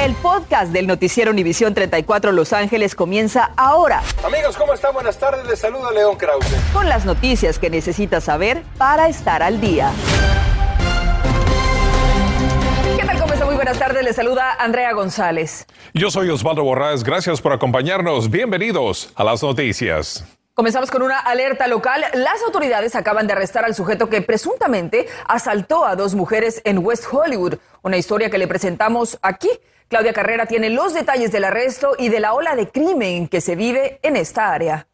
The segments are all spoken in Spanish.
El podcast del noticiero Univisión 34 Los Ángeles comienza ahora. Amigos, ¿cómo están? Buenas tardes. Les saluda León Krause. Con las noticias que necesitas saber para estar al día. ¿Qué tal? ¿Cómo está? Muy buenas tardes. Les saluda Andrea González. Yo soy Osvaldo Borrás. Gracias por acompañarnos. Bienvenidos a las noticias. Comenzamos con una alerta local. Las autoridades acaban de arrestar al sujeto que presuntamente asaltó a dos mujeres en West Hollywood. Una historia que le presentamos aquí. Claudia Carrera tiene los detalles del arresto y de la ola de crimen que se vive en esta área.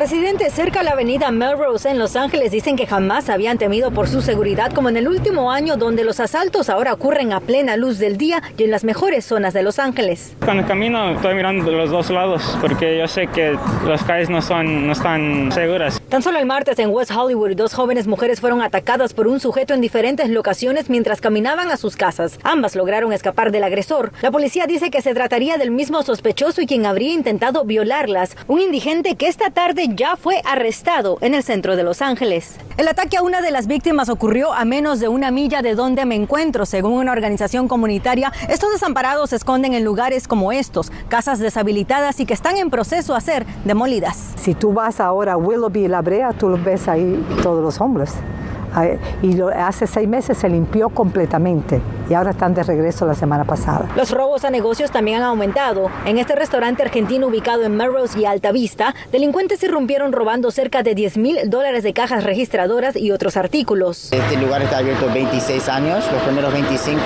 Residentes cerca a la avenida Melrose en Los Ángeles dicen que jamás habían temido por su seguridad como en el último año donde los asaltos ahora ocurren a plena luz del día y en las mejores zonas de Los Ángeles. Cuando camino estoy mirando de los dos lados porque yo sé que las calles no, son, no están seguras. Tan solo el martes en West Hollywood dos jóvenes mujeres fueron atacadas por un sujeto en diferentes locaciones mientras caminaban a sus casas. Ambas lograron escapar del agresor. La policía dice que se trataría del mismo sospechoso y quien habría intentado violarlas, un indigente que esta tarde ya fue arrestado en el centro de Los Ángeles. El ataque a una de las víctimas ocurrió a menos de una milla de donde me encuentro, según una organización comunitaria. Estos desamparados se esconden en lugares como estos, casas deshabilitadas y que están en proceso a ser demolidas. Si tú vas ahora a Willoughby La Brea, tú los ves ahí todos los hombres y lo, hace seis meses se limpió completamente y ahora están de regreso la semana pasada. Los robos a negocios también han aumentado. En este restaurante argentino ubicado en Melrose y Alta Vista, delincuentes irrumpieron robando cerca de 10 mil dólares de cajas registradoras y otros artículos. Este lugar está abierto 26 años, los primeros 25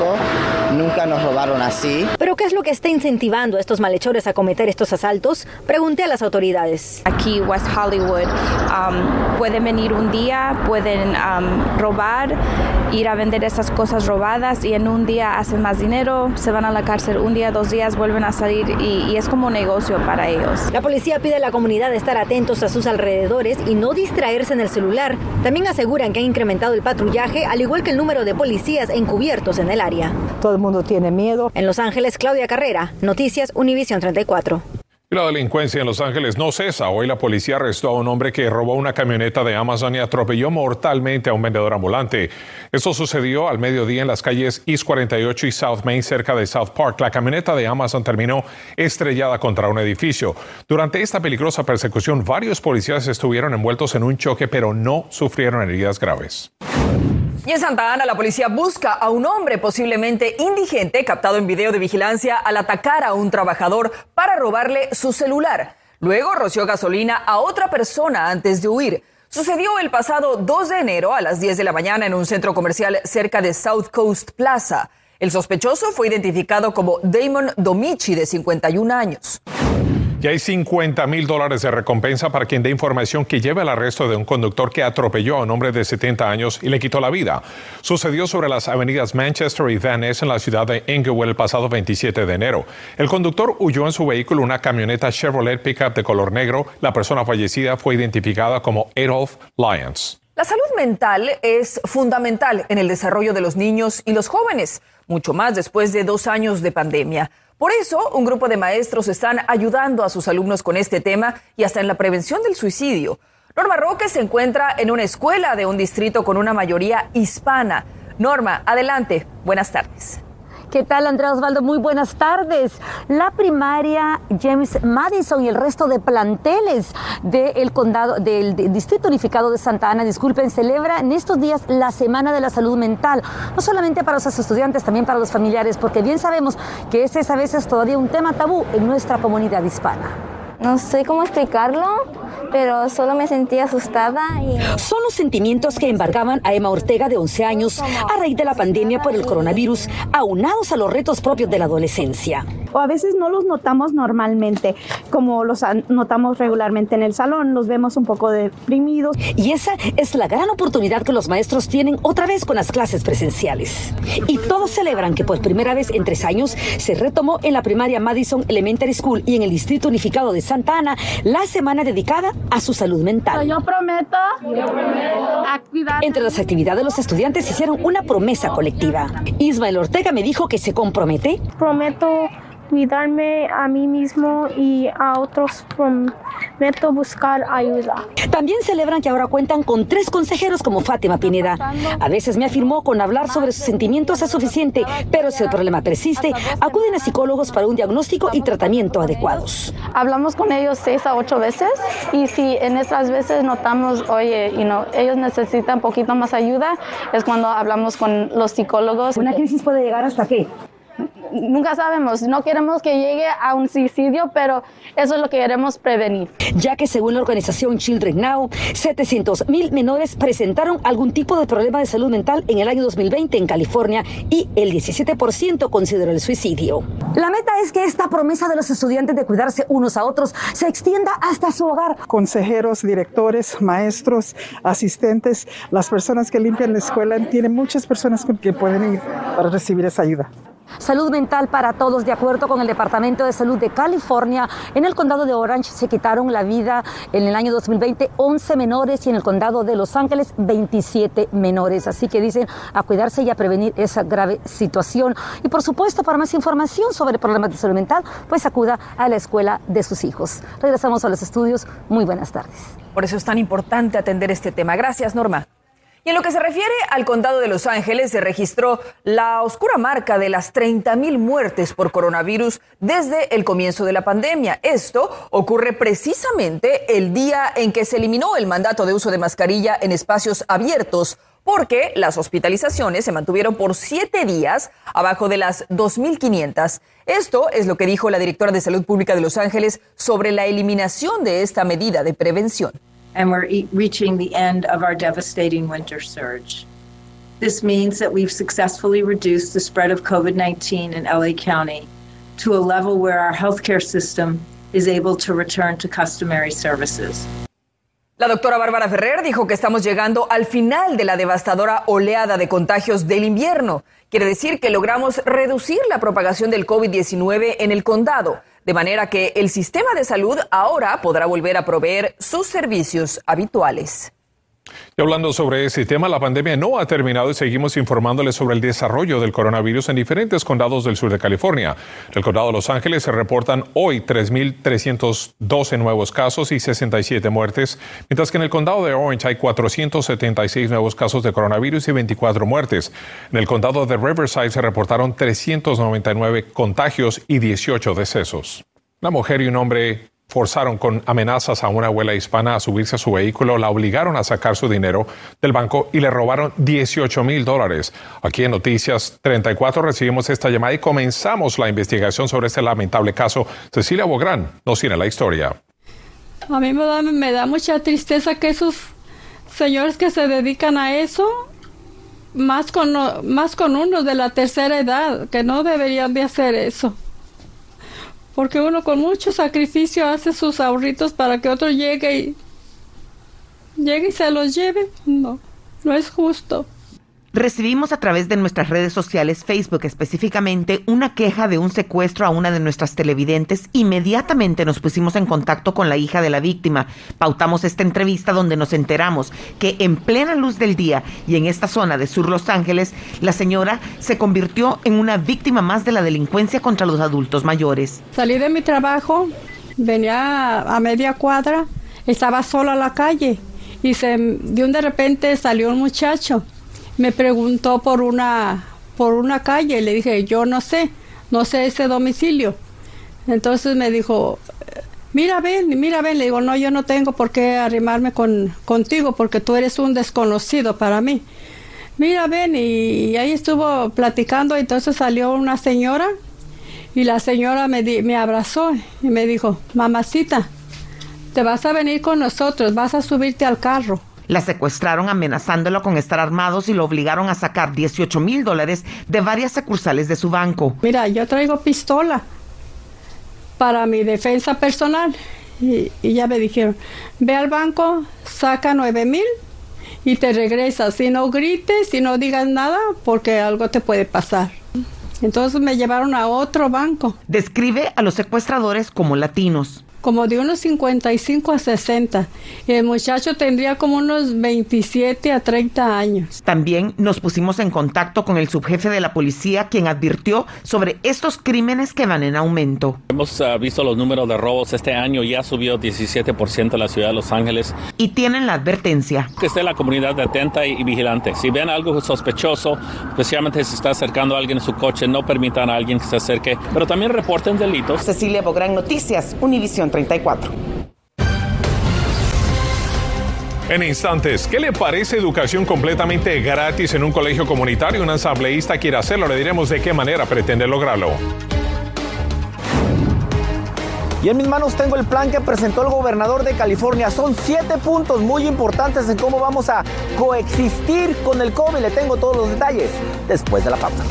nunca nos robaron así. ¿Pero qué es lo que está incentivando a estos malhechores a cometer estos asaltos? Pregunté a las autoridades. Aquí West Hollywood um, pueden venir un día, pueden um, robar, ir a vender esas cosas robadas y en un día hacen más dinero, se van a la cárcel un día, dos días, vuelven a salir y, y es como un negocio para ellos. La policía pide a la comunidad estar atentos a sus alrededores y no distraerse en el celular. También aseguran que ha incrementado el patrullaje, al igual que el número de policías encubiertos en el área. Todo el mundo tiene miedo. En Los Ángeles, Claudia Carrera, Noticias Univision 34. La delincuencia en Los Ángeles no cesa. Hoy la policía arrestó a un hombre que robó una camioneta de Amazon y atropelló mortalmente a un vendedor ambulante. Esto sucedió al mediodía en las calles East 48 y South Main cerca de South Park. La camioneta de Amazon terminó estrellada contra un edificio. Durante esta peligrosa persecución, varios policías estuvieron envueltos en un choque, pero no sufrieron heridas graves. Y en Santa Ana, la policía busca a un hombre posiblemente indigente captado en video de vigilancia al atacar a un trabajador para robarle su celular. Luego roció gasolina a otra persona antes de huir. Sucedió el pasado 2 de enero a las 10 de la mañana en un centro comercial cerca de South Coast Plaza. El sospechoso fue identificado como Damon Domichi, de 51 años. Y hay 50 mil dólares de recompensa para quien dé información que lleve al arresto de un conductor que atropelló a un hombre de 70 años y le quitó la vida. Sucedió sobre las avenidas Manchester y Van en la ciudad de Inglewood el pasado 27 de enero. El conductor huyó en su vehículo una camioneta Chevrolet pickup de color negro. La persona fallecida fue identificada como Adolf Lyons. La salud mental es fundamental en el desarrollo de los niños y los jóvenes, mucho más después de dos años de pandemia. Por eso, un grupo de maestros están ayudando a sus alumnos con este tema y hasta en la prevención del suicidio. Norma Roque se encuentra en una escuela de un distrito con una mayoría hispana. Norma, adelante. Buenas tardes. ¿Qué tal, Andrea Osvaldo? Muy buenas tardes. La primaria James Madison y el resto de planteles del condado, del Distrito Unificado de Santa Ana, disculpen, celebra en estos días la Semana de la Salud Mental. No solamente para los estudiantes, también para los familiares, porque bien sabemos que ese es a veces todavía un tema tabú en nuestra comunidad hispana. No sé cómo explicarlo, pero solo me sentí asustada. Y... Son los sentimientos que embargaban a Emma Ortega de 11 años a raíz de la pandemia por el coronavirus, aunados a los retos propios de la adolescencia. O a veces no los notamos normalmente, como los notamos regularmente en el salón, los vemos un poco deprimidos. Y esa es la gran oportunidad que los maestros tienen otra vez con las clases presenciales. Y todos celebran que por primera vez en tres años se retomó en la primaria Madison Elementary School y en el Distrito Unificado de Santa Ana la semana dedicada a su salud mental. Yo prometo, yo prometo Entre las actividades, los estudiantes hicieron una promesa colectiva. Ismael Ortega me dijo que se compromete. Prometo cuidarme a mí mismo y a otros prometo buscar ayuda. También celebran que ahora cuentan con tres consejeros como Fátima Pineda. A veces me afirmó con hablar sobre sus sentimientos es suficiente, pero si el problema persiste, acuden a psicólogos para un diagnóstico y tratamiento adecuados. Hablamos con ellos seis a ocho veces y si en esas veces notamos, oye, you know, ellos necesitan un poquito más ayuda, es cuando hablamos con los psicólogos. ¿Una crisis puede llegar hasta qué? Nunca sabemos, no queremos que llegue a un suicidio, pero eso es lo que queremos prevenir. Ya que según la organización Children Now, 700 mil menores presentaron algún tipo de problema de salud mental en el año 2020 en California y el 17% consideró el suicidio. La meta es que esta promesa de los estudiantes de cuidarse unos a otros se extienda hasta su hogar. Consejeros, directores, maestros, asistentes, las personas que limpian la escuela, tienen muchas personas que pueden ir para recibir esa ayuda. Salud mental para todos, de acuerdo con el Departamento de Salud de California. En el condado de Orange se quitaron la vida en el año 2020 11 menores y en el condado de Los Ángeles 27 menores. Así que dicen a cuidarse y a prevenir esa grave situación. Y por supuesto, para más información sobre problemas de salud mental, pues acuda a la escuela de sus hijos. Regresamos a los estudios. Muy buenas tardes. Por eso es tan importante atender este tema. Gracias, Norma. Y en lo que se refiere al condado de Los Ángeles, se registró la oscura marca de las 30.000 muertes por coronavirus desde el comienzo de la pandemia. Esto ocurre precisamente el día en que se eliminó el mandato de uso de mascarilla en espacios abiertos porque las hospitalizaciones se mantuvieron por siete días abajo de las 2.500. Esto es lo que dijo la directora de Salud Pública de Los Ángeles sobre la eliminación de esta medida de prevención. And we're e- reaching the end of our devastating winter surge. This means that we've successfully reduced the spread of COVID 19 in LA County to a level where our healthcare system is able to return to customary services. La doctora Bárbara Ferrer dijo que estamos llegando al final de la devastadora oleada de contagios del invierno. Quiere decir que logramos reducir la propagación del COVID-19 en el condado de manera que el sistema de salud ahora podrá volver a proveer sus servicios habituales. Y hablando sobre ese tema, la pandemia no ha terminado y seguimos informándoles sobre el desarrollo del coronavirus en diferentes condados del sur de California. En el condado de Los Ángeles se reportan hoy 3.312 nuevos casos y 67 muertes, mientras que en el condado de Orange hay 476 nuevos casos de coronavirus y 24 muertes. En el condado de Riverside se reportaron 399 contagios y 18 decesos. Una mujer y un hombre forzaron con amenazas a una abuela hispana a subirse a su vehículo, la obligaron a sacar su dinero del banco y le robaron 18 mil dólares. Aquí en Noticias 34 recibimos esta llamada y comenzamos la investigación sobre este lamentable caso. Cecilia Bográn nos tiene la historia. A mí me da, me da mucha tristeza que esos señores que se dedican a eso, más con, más con unos de la tercera edad, que no deberían de hacer eso porque uno con mucho sacrificio hace sus ahorritos para que otro llegue y llegue y se los lleve. No, no es justo. Recibimos a través de nuestras redes sociales, Facebook específicamente, una queja de un secuestro a una de nuestras televidentes. Inmediatamente nos pusimos en contacto con la hija de la víctima. Pautamos esta entrevista donde nos enteramos que en plena luz del día y en esta zona de Sur Los Ángeles, la señora se convirtió en una víctima más de la delincuencia contra los adultos mayores. Salí de mi trabajo, venía a media cuadra, estaba sola a la calle y se, de un de repente salió un muchacho me preguntó por una, por una calle. Le dije, yo no sé, no sé ese domicilio. Entonces me dijo, mira, ven, mira, ven. Le digo, no, yo no tengo por qué arrimarme con, contigo porque tú eres un desconocido para mí. Mira, ven, y, ahí estuvo platicando. Entonces salió una señora y la señora me, me abrazó y me dijo, mamacita, te vas a venir con nosotros, vas a subirte al carro. La secuestraron amenazándolo con estar armados y lo obligaron a sacar 18 mil dólares de varias sucursales de su banco. Mira, yo traigo pistola para mi defensa personal. Y, ya me dijeron, ve al banco, saca 9 mil y te regresas. Si no grites, si no digas nada, porque algo te puede pasar. Entonces me llevaron a otro banco. Describe a los secuestradores como latinos. Como de unos 55 a 60. Y el muchacho tendría como unos 27 a 30 años. También nos pusimos en contacto con el subjefe de la policía, quien advirtió sobre estos crímenes que van en aumento. Hemos uh, visto los números de robos este año, ya subió 17% en la ciudad de Los Ángeles. Y tienen la advertencia. Que esté la comunidad atenta y vigilante. Si ven algo sospechoso, especialmente si está acercando a alguien en su coche, no permitan a alguien que se acerque, pero también reporten delitos. Cecilia Bográn Noticias, Univisión 34. En instantes, ¿qué le parece educación completamente gratis en un colegio comunitario? Un asambleísta quiere hacerlo, le diremos de qué manera pretende lograrlo. Y en mis manos tengo el plan que presentó el gobernador de California. Son siete puntos muy importantes en cómo vamos a coexistir con el COVID. Le tengo todos los detalles después de la pausa.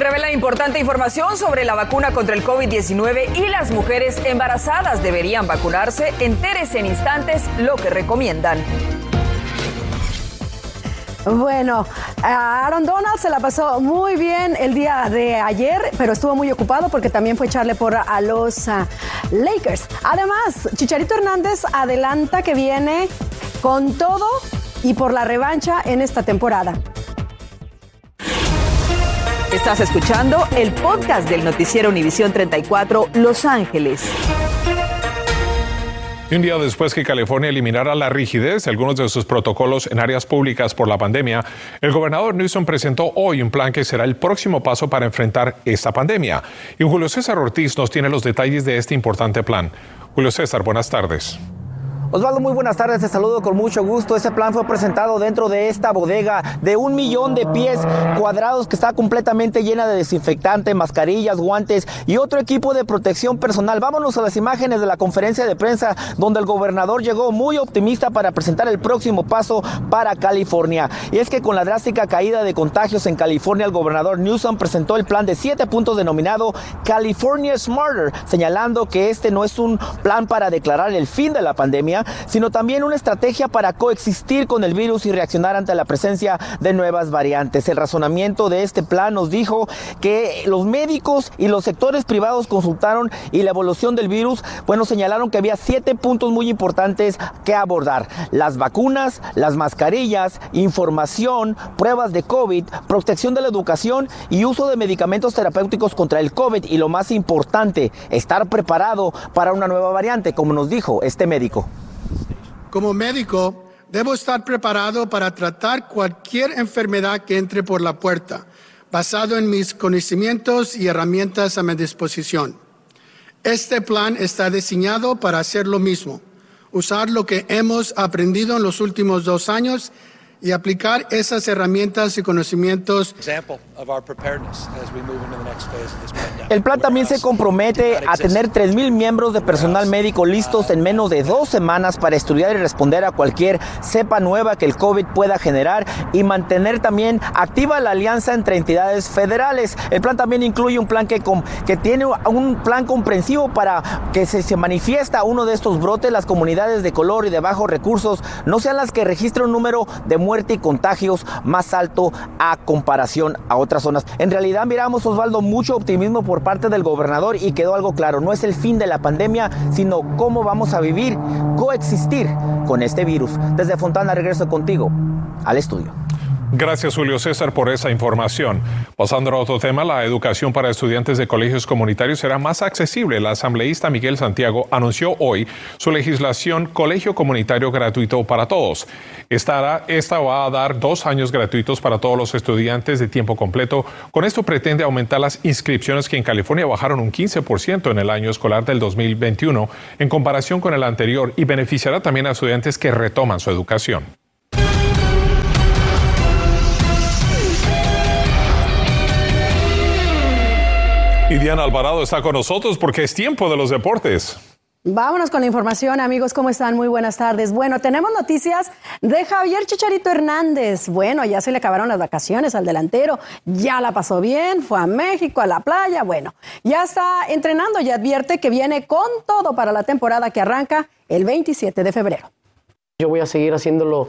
Revela importante información sobre la vacuna contra el COVID-19 y las mujeres embarazadas deberían vacunarse. Entérese en instantes lo que recomiendan. Bueno, Aaron Donald se la pasó muy bien el día de ayer, pero estuvo muy ocupado porque también fue echarle por a los uh, Lakers. Además, Chicharito Hernández adelanta que viene con todo y por la revancha en esta temporada. Estás escuchando el podcast del noticiero Univisión 34 Los Ángeles. Y un día después que California eliminara la rigidez de algunos de sus protocolos en áreas públicas por la pandemia, el gobernador Newsom presentó hoy un plan que será el próximo paso para enfrentar esta pandemia. Y Julio César Ortiz nos tiene los detalles de este importante plan. Julio César, buenas tardes. Osvaldo, muy buenas tardes, te saludo con mucho gusto. Ese plan fue presentado dentro de esta bodega de un millón de pies cuadrados que está completamente llena de desinfectante, mascarillas, guantes y otro equipo de protección personal. Vámonos a las imágenes de la conferencia de prensa donde el gobernador llegó muy optimista para presentar el próximo paso para California. Y es que con la drástica caída de contagios en California, el gobernador Newsom presentó el plan de siete puntos denominado California Smarter, señalando que este no es un plan para declarar el fin de la pandemia, sino también una estrategia para coexistir con el virus y reaccionar ante la presencia de nuevas variantes. El razonamiento de este plan nos dijo que los médicos y los sectores privados consultaron y la evolución del virus, bueno, señalaron que había siete puntos muy importantes que abordar. Las vacunas, las mascarillas, información, pruebas de COVID, protección de la educación y uso de medicamentos terapéuticos contra el COVID y lo más importante, estar preparado para una nueva variante, como nos dijo este médico. Como médico, debo estar preparado para tratar cualquier enfermedad que entre por la puerta, basado en mis conocimientos y herramientas a mi disposición. Este plan está diseñado para hacer lo mismo, usar lo que hemos aprendido en los últimos dos años y aplicar esas herramientas y conocimientos. El plan también se compromete a tener 3.000 miembros de personal médico listos en menos de dos semanas para estudiar y responder a cualquier cepa nueva que el COVID pueda generar y mantener también activa la alianza entre entidades federales. El plan también incluye un plan que, que tiene un plan comprensivo para que se, se manifiesta uno de estos brotes, las comunidades de color y de bajos recursos no sean las que registren un número de muerte y contagios más alto a comparación a otras zonas. En realidad miramos, Osvaldo, mucho optimismo por parte del gobernador y quedó algo claro, no es el fin de la pandemia, sino cómo vamos a vivir, coexistir con este virus. Desde Fontana regreso contigo al estudio. Gracias, Julio César, por esa información. Pasando a otro tema, la educación para estudiantes de colegios comunitarios será más accesible. El asambleísta Miguel Santiago anunció hoy su legislación Colegio Comunitario Gratuito para Todos. Esta, esta va a dar dos años gratuitos para todos los estudiantes de tiempo completo. Con esto pretende aumentar las inscripciones que en California bajaron un 15% en el año escolar del 2021 en comparación con el anterior y beneficiará también a estudiantes que retoman su educación. Y Diana Alvarado está con nosotros porque es tiempo de los deportes. Vámonos con la información, amigos. ¿Cómo están? Muy buenas tardes. Bueno, tenemos noticias de Javier Chicharito Hernández. Bueno, ya se le acabaron las vacaciones al delantero. Ya la pasó bien, fue a México, a la playa. Bueno, ya está entrenando y advierte que viene con todo para la temporada que arranca el 27 de febrero. Yo voy a seguir haciéndolo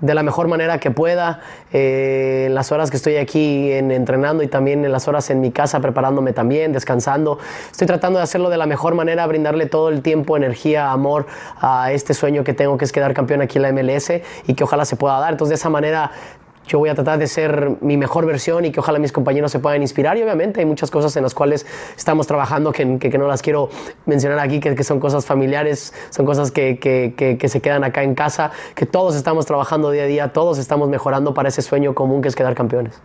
de la mejor manera que pueda, eh, en las horas que estoy aquí en, entrenando y también en las horas en mi casa preparándome también, descansando. Estoy tratando de hacerlo de la mejor manera, brindarle todo el tiempo, energía, amor a este sueño que tengo, que es quedar campeón aquí en la MLS y que ojalá se pueda dar. Entonces, de esa manera yo voy a tratar de ser mi mejor versión y que ojalá mis compañeros se puedan inspirar. Y obviamente hay muchas cosas en las cuales estamos trabajando que, que, no las quiero mencionar aquí, que, que, son cosas familiares, son cosas que, que se quedan acá en casa, que todos estamos trabajando día a día, todos estamos mejorando para ese sueño común que es quedar campeones.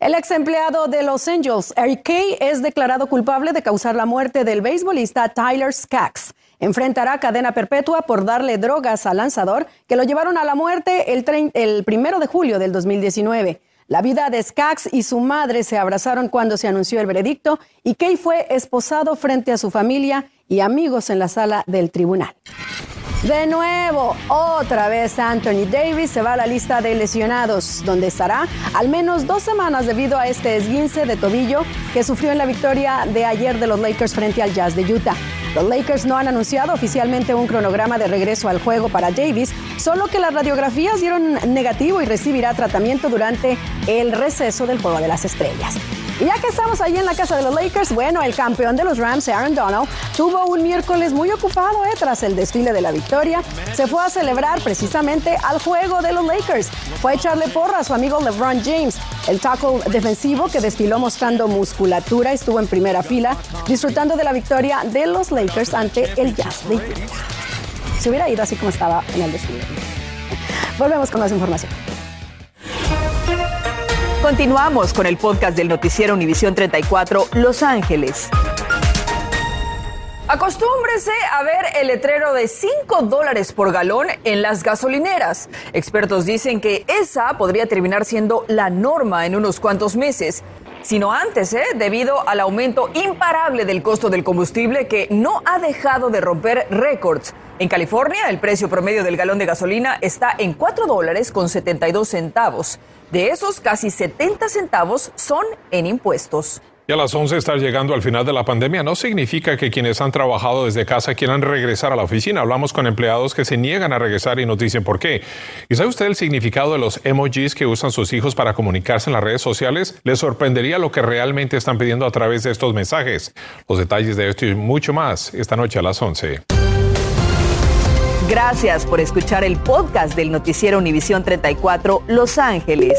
El ex empleado de Los Angeles, Eric Kay, es declarado culpable de causar la muerte del beisbolista Tyler Skaggs enfrentará cadena perpetua por darle drogas al lanzador que lo llevaron a la muerte el, el primero de julio del 2019. La vida de Skaggs y su madre se abrazaron cuando se anunció el veredicto y Kay fue esposado frente a su familia y amigos en la sala del tribunal. De nuevo, otra vez Anthony Davis se va a la lista de lesionados, donde estará al menos dos semanas debido a este esguince de tobillo que sufrió en la victoria de ayer de los Lakers frente al Jazz de Utah. Los Lakers no han anunciado oficialmente un cronograma de regreso al juego para Davis, solo que las radiografías dieron negativo y recibirá tratamiento durante el receso del Juego de las Estrellas. Y ya que estamos ahí en la casa de los Lakers, bueno, el campeón de los Rams, Aaron Donald, tuvo un miércoles muy ocupado eh, tras el desfile de la victoria. Se fue a celebrar precisamente al juego de los Lakers. Fue echarle porra a su amigo LeBron James. El tackle defensivo que desfiló mostrando musculatura estuvo en primera fila, disfrutando de la victoria de los Lakers ante el Jazz de Utah. Se hubiera ido así como estaba en el desfile. Volvemos con más información. Continuamos con el podcast del noticiero Univisión 34 Los Ángeles. Acostúmbrese a ver el letrero de 5 dólares por galón en las gasolineras. Expertos dicen que esa podría terminar siendo la norma en unos cuantos meses, sino antes, ¿eh? debido al aumento imparable del costo del combustible que no ha dejado de romper récords. En California, el precio promedio del galón de gasolina está en 4 dólares con 72 centavos. De esos, casi 70 centavos son en impuestos. Y a las 11 estar llegando al final de la pandemia no significa que quienes han trabajado desde casa quieran regresar a la oficina. Hablamos con empleados que se niegan a regresar y nos dicen por qué. ¿Y sabe usted el significado de los emojis que usan sus hijos para comunicarse en las redes sociales? Les sorprendería lo que realmente están pidiendo a través de estos mensajes. Los detalles de esto y mucho más esta noche a las 11. Gracias por escuchar el podcast del noticiero Univisión 34 Los Ángeles.